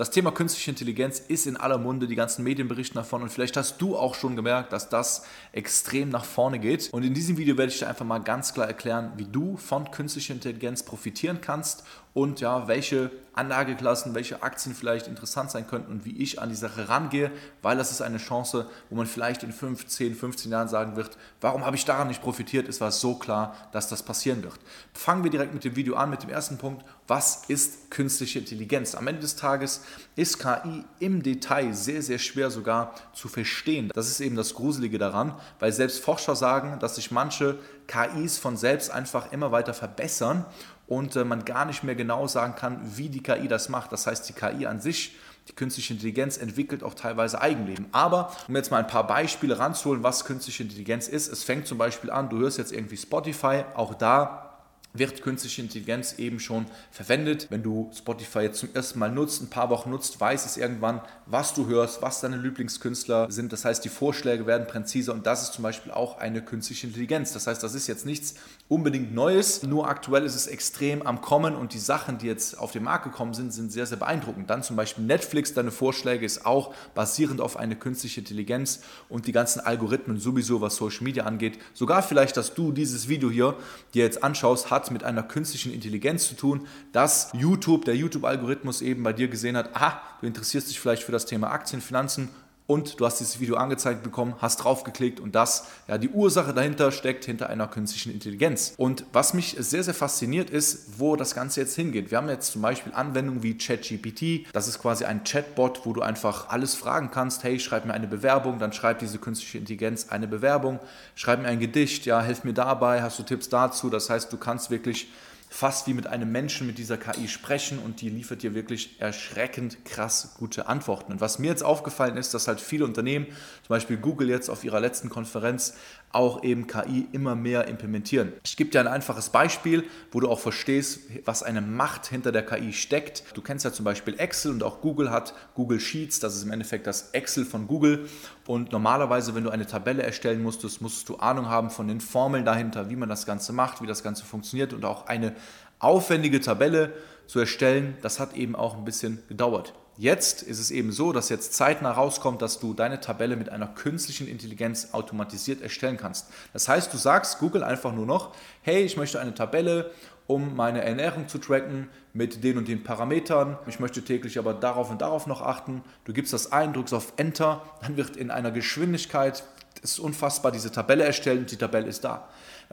Das Thema künstliche Intelligenz ist in aller Munde, die ganzen Medien berichten davon und vielleicht hast du auch schon gemerkt, dass das extrem nach vorne geht. Und in diesem Video werde ich dir einfach mal ganz klar erklären, wie du von künstlicher Intelligenz profitieren kannst und ja, welche Anlageklassen, welche Aktien vielleicht interessant sein könnten und wie ich an die Sache rangehe, weil das ist eine Chance, wo man vielleicht in 5, 10, 15 Jahren sagen wird, warum habe ich daran nicht profitiert? Es war so klar, dass das passieren wird. Fangen wir direkt mit dem Video an, mit dem ersten Punkt. Was ist künstliche Intelligenz? Am Ende des Tages ist KI im Detail sehr, sehr schwer sogar zu verstehen. Das ist eben das Gruselige daran, weil selbst Forscher sagen, dass sich manche KIs von selbst einfach immer weiter verbessern und äh, man gar nicht mehr genau sagen kann, wie die KI das macht. Das heißt, die KI an sich, die künstliche Intelligenz entwickelt auch teilweise Eigenleben. Aber um jetzt mal ein paar Beispiele ranzuholen, was künstliche Intelligenz ist, es fängt zum Beispiel an, du hörst jetzt irgendwie Spotify, auch da wird künstliche Intelligenz eben schon verwendet. Wenn du Spotify jetzt zum ersten Mal nutzt, ein paar Wochen nutzt, weiß es irgendwann, was du hörst, was deine Lieblingskünstler sind. Das heißt, die Vorschläge werden präziser und das ist zum Beispiel auch eine künstliche Intelligenz. Das heißt, das ist jetzt nichts unbedingt Neues, nur aktuell ist es extrem am Kommen und die Sachen, die jetzt auf den Markt gekommen sind, sind sehr, sehr beeindruckend. Dann zum Beispiel Netflix, deine Vorschläge ist auch basierend auf eine künstliche Intelligenz und die ganzen Algorithmen sowieso, was Social Media angeht. Sogar vielleicht, dass du dieses Video hier dir jetzt anschaust, hat hat mit einer künstlichen Intelligenz zu tun, dass YouTube, der YouTube-Algorithmus eben bei dir gesehen hat, aha, du interessierst dich vielleicht für das Thema Aktien, Finanzen, und du hast dieses Video angezeigt bekommen, hast draufgeklickt und das, ja, die Ursache dahinter steckt hinter einer künstlichen Intelligenz. Und was mich sehr, sehr fasziniert ist, wo das Ganze jetzt hingeht. Wir haben jetzt zum Beispiel Anwendungen wie ChatGPT. Das ist quasi ein Chatbot, wo du einfach alles fragen kannst. Hey, schreib mir eine Bewerbung, dann schreibt diese künstliche Intelligenz eine Bewerbung. Schreib mir ein Gedicht, ja, hilf mir dabei, hast du Tipps dazu. Das heißt, du kannst wirklich fast wie mit einem Menschen mit dieser KI sprechen und die liefert dir wirklich erschreckend krass gute Antworten. Und was mir jetzt aufgefallen ist, dass halt viele Unternehmen, zum Beispiel Google jetzt auf ihrer letzten Konferenz, auch eben KI immer mehr implementieren. Ich gebe dir ein einfaches Beispiel, wo du auch verstehst, was eine Macht hinter der KI steckt. Du kennst ja zum Beispiel Excel und auch Google hat Google Sheets, das ist im Endeffekt das Excel von Google. Und normalerweise, wenn du eine Tabelle erstellen musstest, musst du Ahnung haben von den Formeln dahinter, wie man das Ganze macht, wie das Ganze funktioniert und auch eine aufwendige Tabelle zu erstellen, das hat eben auch ein bisschen gedauert. Jetzt ist es eben so, dass jetzt zeitnah rauskommt, dass du deine Tabelle mit einer künstlichen Intelligenz automatisiert erstellen kannst. Das heißt, du sagst Google einfach nur noch, hey, ich möchte eine Tabelle, um meine Ernährung zu tracken mit den und den Parametern. Ich möchte täglich aber darauf und darauf noch achten. Du gibst das ein, drückst auf Enter, dann wird in einer Geschwindigkeit, das ist unfassbar, diese Tabelle erstellt und die Tabelle ist da.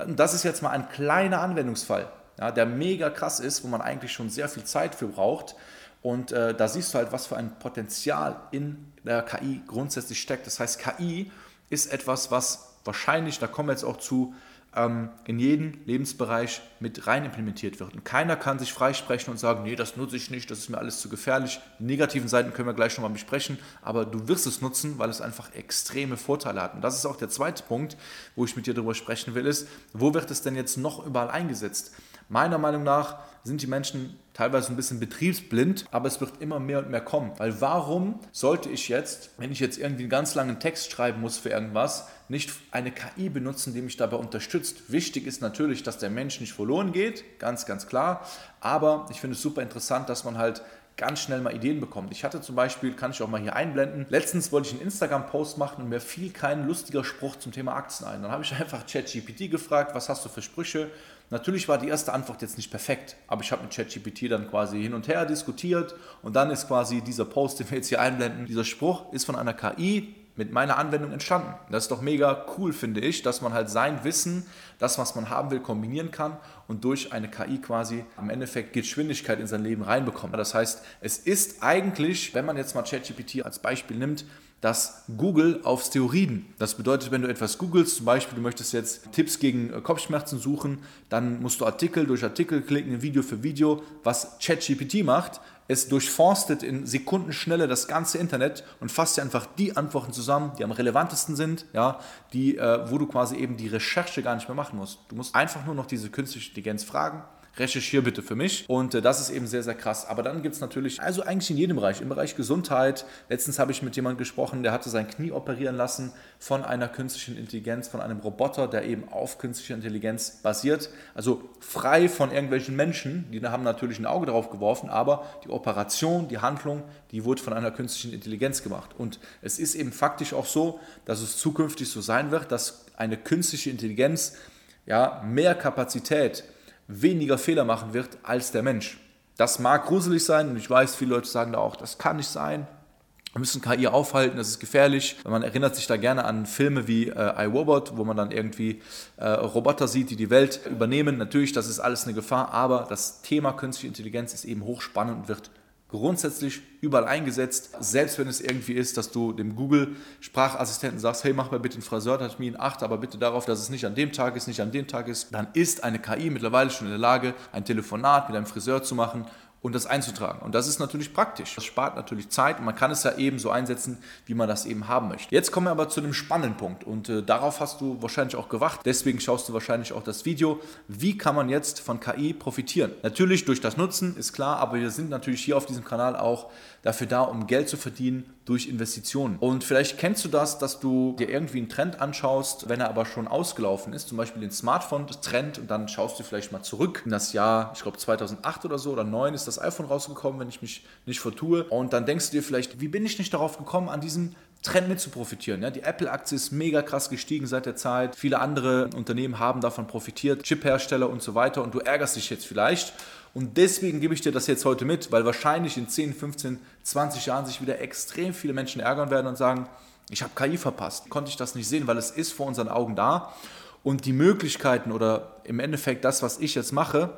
Das ist jetzt mal ein kleiner Anwendungsfall, ja, der mega krass ist, wo man eigentlich schon sehr viel Zeit für braucht. Und äh, da siehst du halt, was für ein Potenzial in der KI grundsätzlich steckt. Das heißt, KI ist etwas, was wahrscheinlich, da kommen wir jetzt auch zu, ähm, in jeden Lebensbereich mit rein implementiert wird. Und keiner kann sich freisprechen und sagen, nee, das nutze ich nicht, das ist mir alles zu gefährlich. Die negativen Seiten können wir gleich nochmal besprechen, aber du wirst es nutzen, weil es einfach extreme Vorteile hat. Und das ist auch der zweite Punkt, wo ich mit dir darüber sprechen will, ist, wo wird es denn jetzt noch überall eingesetzt? Meiner Meinung nach sind die Menschen teilweise ein bisschen betriebsblind, aber es wird immer mehr und mehr kommen. Weil warum sollte ich jetzt, wenn ich jetzt irgendwie einen ganz langen Text schreiben muss für irgendwas, nicht eine KI benutzen, die mich dabei unterstützt? Wichtig ist natürlich, dass der Mensch nicht verloren geht, ganz, ganz klar. Aber ich finde es super interessant, dass man halt ganz schnell mal Ideen bekommt. Ich hatte zum Beispiel, kann ich auch mal hier einblenden, letztens wollte ich einen Instagram-Post machen und mir fiel kein lustiger Spruch zum Thema Aktien ein. Dann habe ich einfach ChatGPT gefragt, was hast du für Sprüche? Natürlich war die erste Antwort jetzt nicht perfekt, aber ich habe mit ChatGPT dann quasi hin und her diskutiert und dann ist quasi dieser Post, den wir jetzt hier einblenden, dieser Spruch ist von einer KI mit meiner Anwendung entstanden. Das ist doch mega cool, finde ich, dass man halt sein Wissen, das, was man haben will, kombinieren kann und durch eine KI quasi im Endeffekt Geschwindigkeit in sein Leben reinbekommt. Das heißt, es ist eigentlich, wenn man jetzt mal ChatGPT als Beispiel nimmt, das Google auf Steroiden. Das bedeutet, wenn du etwas googelst, zum Beispiel du möchtest jetzt Tipps gegen äh, Kopfschmerzen suchen, dann musst du Artikel durch Artikel klicken, Video für Video. Was ChatGPT macht, Es durchforstet in Sekundenschnelle das ganze Internet und fasst dir einfach die Antworten zusammen, die am relevantesten sind, ja, die, äh, wo du quasi eben die Recherche gar nicht mehr machen musst. Du musst einfach nur noch diese künstliche Intelligenz fragen recherchiere bitte für mich. Und äh, das ist eben sehr, sehr krass. Aber dann gibt es natürlich, also eigentlich in jedem Bereich, im Bereich Gesundheit. Letztens habe ich mit jemandem gesprochen, der hatte sein Knie operieren lassen von einer künstlichen Intelligenz, von einem Roboter, der eben auf künstlicher Intelligenz basiert. Also frei von irgendwelchen Menschen, die haben natürlich ein Auge darauf geworfen, aber die Operation, die Handlung, die wurde von einer künstlichen Intelligenz gemacht. Und es ist eben faktisch auch so, dass es zukünftig so sein wird, dass eine künstliche Intelligenz ja, mehr Kapazität weniger Fehler machen wird als der Mensch. Das mag gruselig sein und ich weiß, viele Leute sagen da auch, das kann nicht sein. Wir müssen KI aufhalten, das ist gefährlich. Man erinnert sich da gerne an Filme wie äh, iRobot, wo man dann irgendwie äh, Roboter sieht, die die Welt übernehmen. Natürlich, das ist alles eine Gefahr, aber das Thema künstliche Intelligenz ist eben hochspannend und wird grundsätzlich überall eingesetzt. Selbst wenn es irgendwie ist, dass du dem Google-Sprachassistenten sagst, hey, mach mal bitte einen Friseurtermin, achte aber bitte darauf, dass es nicht an dem Tag ist, nicht an dem Tag ist, dann ist eine KI mittlerweile schon in der Lage, ein Telefonat mit einem Friseur zu machen und das einzutragen. Und das ist natürlich praktisch. Das spart natürlich Zeit und man kann es ja eben so einsetzen, wie man das eben haben möchte. Jetzt kommen wir aber zu dem spannenden Punkt und äh, darauf hast du wahrscheinlich auch gewacht. Deswegen schaust du wahrscheinlich auch das Video. Wie kann man jetzt von KI profitieren? Natürlich durch das Nutzen, ist klar, aber wir sind natürlich hier auf diesem Kanal auch dafür da, um Geld zu verdienen durch Investitionen. Und vielleicht kennst du das, dass du dir irgendwie einen Trend anschaust, wenn er aber schon ausgelaufen ist, zum Beispiel den Smartphone-Trend und dann schaust du vielleicht mal zurück in das Jahr, ich glaube 2008 oder so oder 2009 ist das iPhone rausgekommen, wenn ich mich nicht vertue. Und dann denkst du dir vielleicht, wie bin ich nicht darauf gekommen, an diesem Trend mit zu profitieren. Ja, die Apple-Aktie ist mega krass gestiegen seit der Zeit. Viele andere Unternehmen haben davon profitiert, Chip-Hersteller und so weiter. Und du ärgerst dich jetzt vielleicht und deswegen gebe ich dir das jetzt heute mit, weil wahrscheinlich in 10, 15, 20 Jahren sich wieder extrem viele Menschen ärgern werden und sagen, ich habe KI verpasst, konnte ich das nicht sehen, weil es ist vor unseren Augen da. Und die Möglichkeiten oder im Endeffekt das, was ich jetzt mache,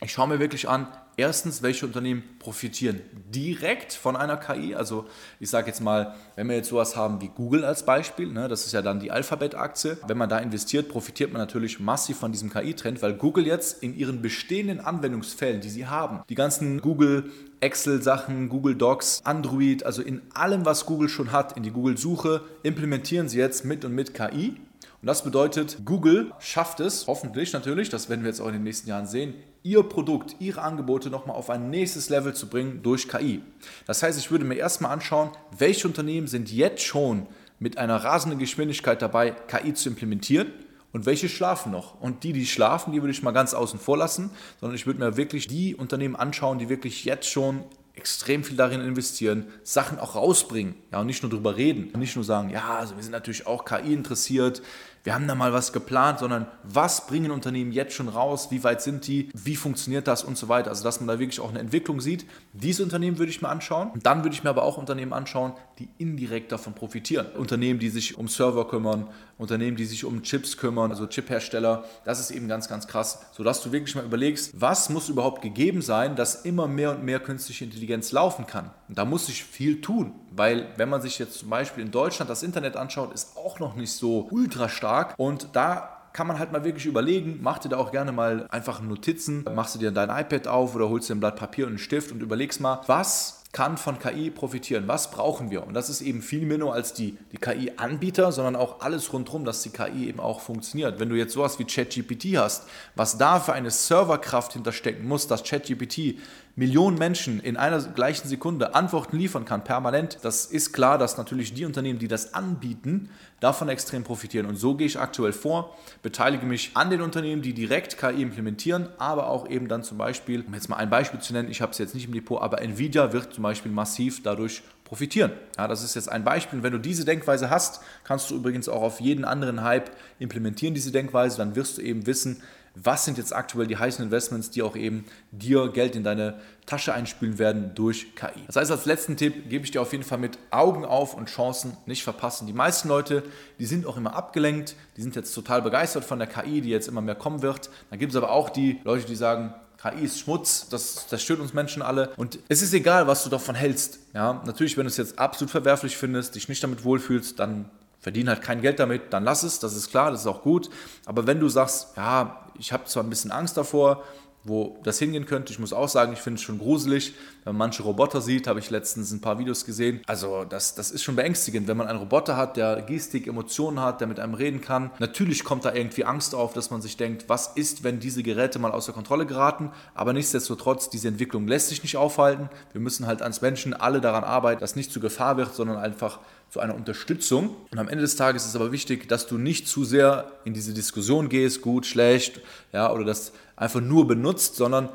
ich schaue mir wirklich an, erstens, welche Unternehmen profitieren direkt von einer KI. Also ich sage jetzt mal, wenn wir jetzt sowas haben wie Google als Beispiel, ne, das ist ja dann die Alphabet-Aktie, wenn man da investiert, profitiert man natürlich massiv von diesem KI-Trend, weil Google jetzt in ihren bestehenden Anwendungsfällen, die sie haben, die ganzen Google Excel-Sachen, Google Docs, Android, also in allem, was Google schon hat, in die Google-Suche, implementieren sie jetzt mit und mit KI. Und das bedeutet, Google schafft es, hoffentlich natürlich, das werden wir jetzt auch in den nächsten Jahren sehen, ihr Produkt, ihre Angebote nochmal auf ein nächstes Level zu bringen durch KI. Das heißt, ich würde mir erstmal anschauen, welche Unternehmen sind jetzt schon mit einer rasenden Geschwindigkeit dabei, KI zu implementieren und welche schlafen noch. Und die, die schlafen, die würde ich mal ganz außen vor lassen, sondern ich würde mir wirklich die Unternehmen anschauen, die wirklich jetzt schon extrem viel darin investieren, Sachen auch rausbringen, ja, und nicht nur drüber reden, und nicht nur sagen, ja, also wir sind natürlich auch KI interessiert, wir haben da mal was geplant, sondern was bringen Unternehmen jetzt schon raus, wie weit sind die, wie funktioniert das und so weiter. Also dass man da wirklich auch eine Entwicklung sieht. Diese Unternehmen würde ich mir anschauen. Und dann würde ich mir aber auch Unternehmen anschauen, die indirekt davon profitieren. Unternehmen, die sich um Server kümmern, Unternehmen, die sich um Chips kümmern, also Chiphersteller. Das ist eben ganz, ganz krass, sodass du wirklich mal überlegst, was muss überhaupt gegeben sein, dass immer mehr und mehr künstliche Intelligenz laufen kann. Und da muss sich viel tun, weil wenn man sich jetzt zum Beispiel in Deutschland das Internet anschaut, ist auch noch nicht so ultra stark und da kann man halt mal wirklich überlegen, mach dir da auch gerne mal einfach Notizen, machst du dir dein iPad auf oder holst dir ein Blatt Papier und einen Stift und überlegst mal, was kann von KI profitieren? Was brauchen wir? Und das ist eben viel mehr nur als die, die KI-Anbieter, sondern auch alles rundherum, dass die KI eben auch funktioniert. Wenn du jetzt sowas wie ChatGPT hast, was da für eine Serverkraft hinterstecken muss, dass ChatGPT Millionen Menschen in einer gleichen Sekunde Antworten liefern kann, permanent, das ist klar, dass natürlich die Unternehmen, die das anbieten, davon extrem profitieren. Und so gehe ich aktuell vor, beteilige mich an den Unternehmen, die direkt KI implementieren, aber auch eben dann zum Beispiel, um jetzt mal ein Beispiel zu nennen, ich habe es jetzt nicht im Depot, aber Nvidia wird zum Beispiel massiv dadurch profitieren. Ja, das ist jetzt ein Beispiel. wenn du diese Denkweise hast, kannst du übrigens auch auf jeden anderen Hype implementieren, diese Denkweise, dann wirst du eben wissen, was sind jetzt aktuell die heißen Investments, die auch eben dir Geld in deine Tasche einspülen werden durch KI. Das heißt, als letzten Tipp gebe ich dir auf jeden Fall mit Augen auf und Chancen nicht verpassen. Die meisten Leute, die sind auch immer abgelenkt, die sind jetzt total begeistert von der KI, die jetzt immer mehr kommen wird. Dann gibt es aber auch die Leute, die sagen, KI ist Schmutz, das, das stört uns Menschen alle. Und es ist egal, was du davon hältst. Ja, natürlich, wenn du es jetzt absolut verwerflich findest, dich nicht damit wohlfühlst, dann verdiene halt kein Geld damit, dann lass es, das ist klar, das ist auch gut. Aber wenn du sagst, ja, ich habe zwar ein bisschen Angst davor, wo das hingehen könnte. Ich muss auch sagen, ich finde es schon gruselig, wenn man manche Roboter sieht, habe ich letztens ein paar Videos gesehen. Also das, das ist schon beängstigend, wenn man einen Roboter hat, der Gestik, Emotionen hat, der mit einem reden kann. Natürlich kommt da irgendwie Angst auf, dass man sich denkt, was ist, wenn diese Geräte mal außer Kontrolle geraten? Aber nichtsdestotrotz, diese Entwicklung lässt sich nicht aufhalten. Wir müssen halt als Menschen alle daran arbeiten, dass nicht zu Gefahr wird, sondern einfach zu einer Unterstützung. Und am Ende des Tages ist aber wichtig, dass du nicht zu sehr in diese Diskussion gehst, gut, schlecht, ja, oder das einfach nur benutzt, sondern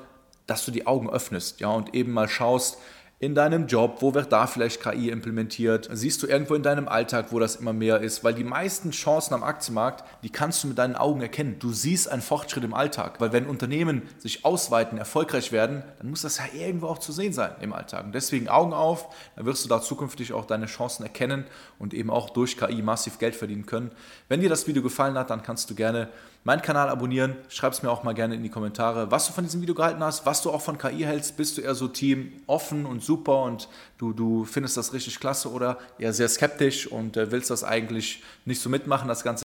dass du die Augen öffnest, ja, und eben mal schaust, in deinem Job, wo wird da vielleicht KI implementiert? Siehst du irgendwo in deinem Alltag, wo das immer mehr ist? Weil die meisten Chancen am Aktienmarkt, die kannst du mit deinen Augen erkennen. Du siehst einen Fortschritt im Alltag. Weil wenn Unternehmen sich ausweiten, erfolgreich werden, dann muss das ja irgendwo auch zu sehen sein im Alltag. Und deswegen Augen auf, dann wirst du da zukünftig auch deine Chancen erkennen und eben auch durch KI massiv Geld verdienen können. Wenn dir das Video gefallen hat, dann kannst du gerne meinen Kanal abonnieren. Schreib es mir auch mal gerne in die Kommentare, was du von diesem Video gehalten hast, was du auch von KI hältst. Bist du eher so Team offen und super und du, du findest das richtig klasse oder eher sehr skeptisch und äh, willst das eigentlich nicht so mitmachen, das Ganze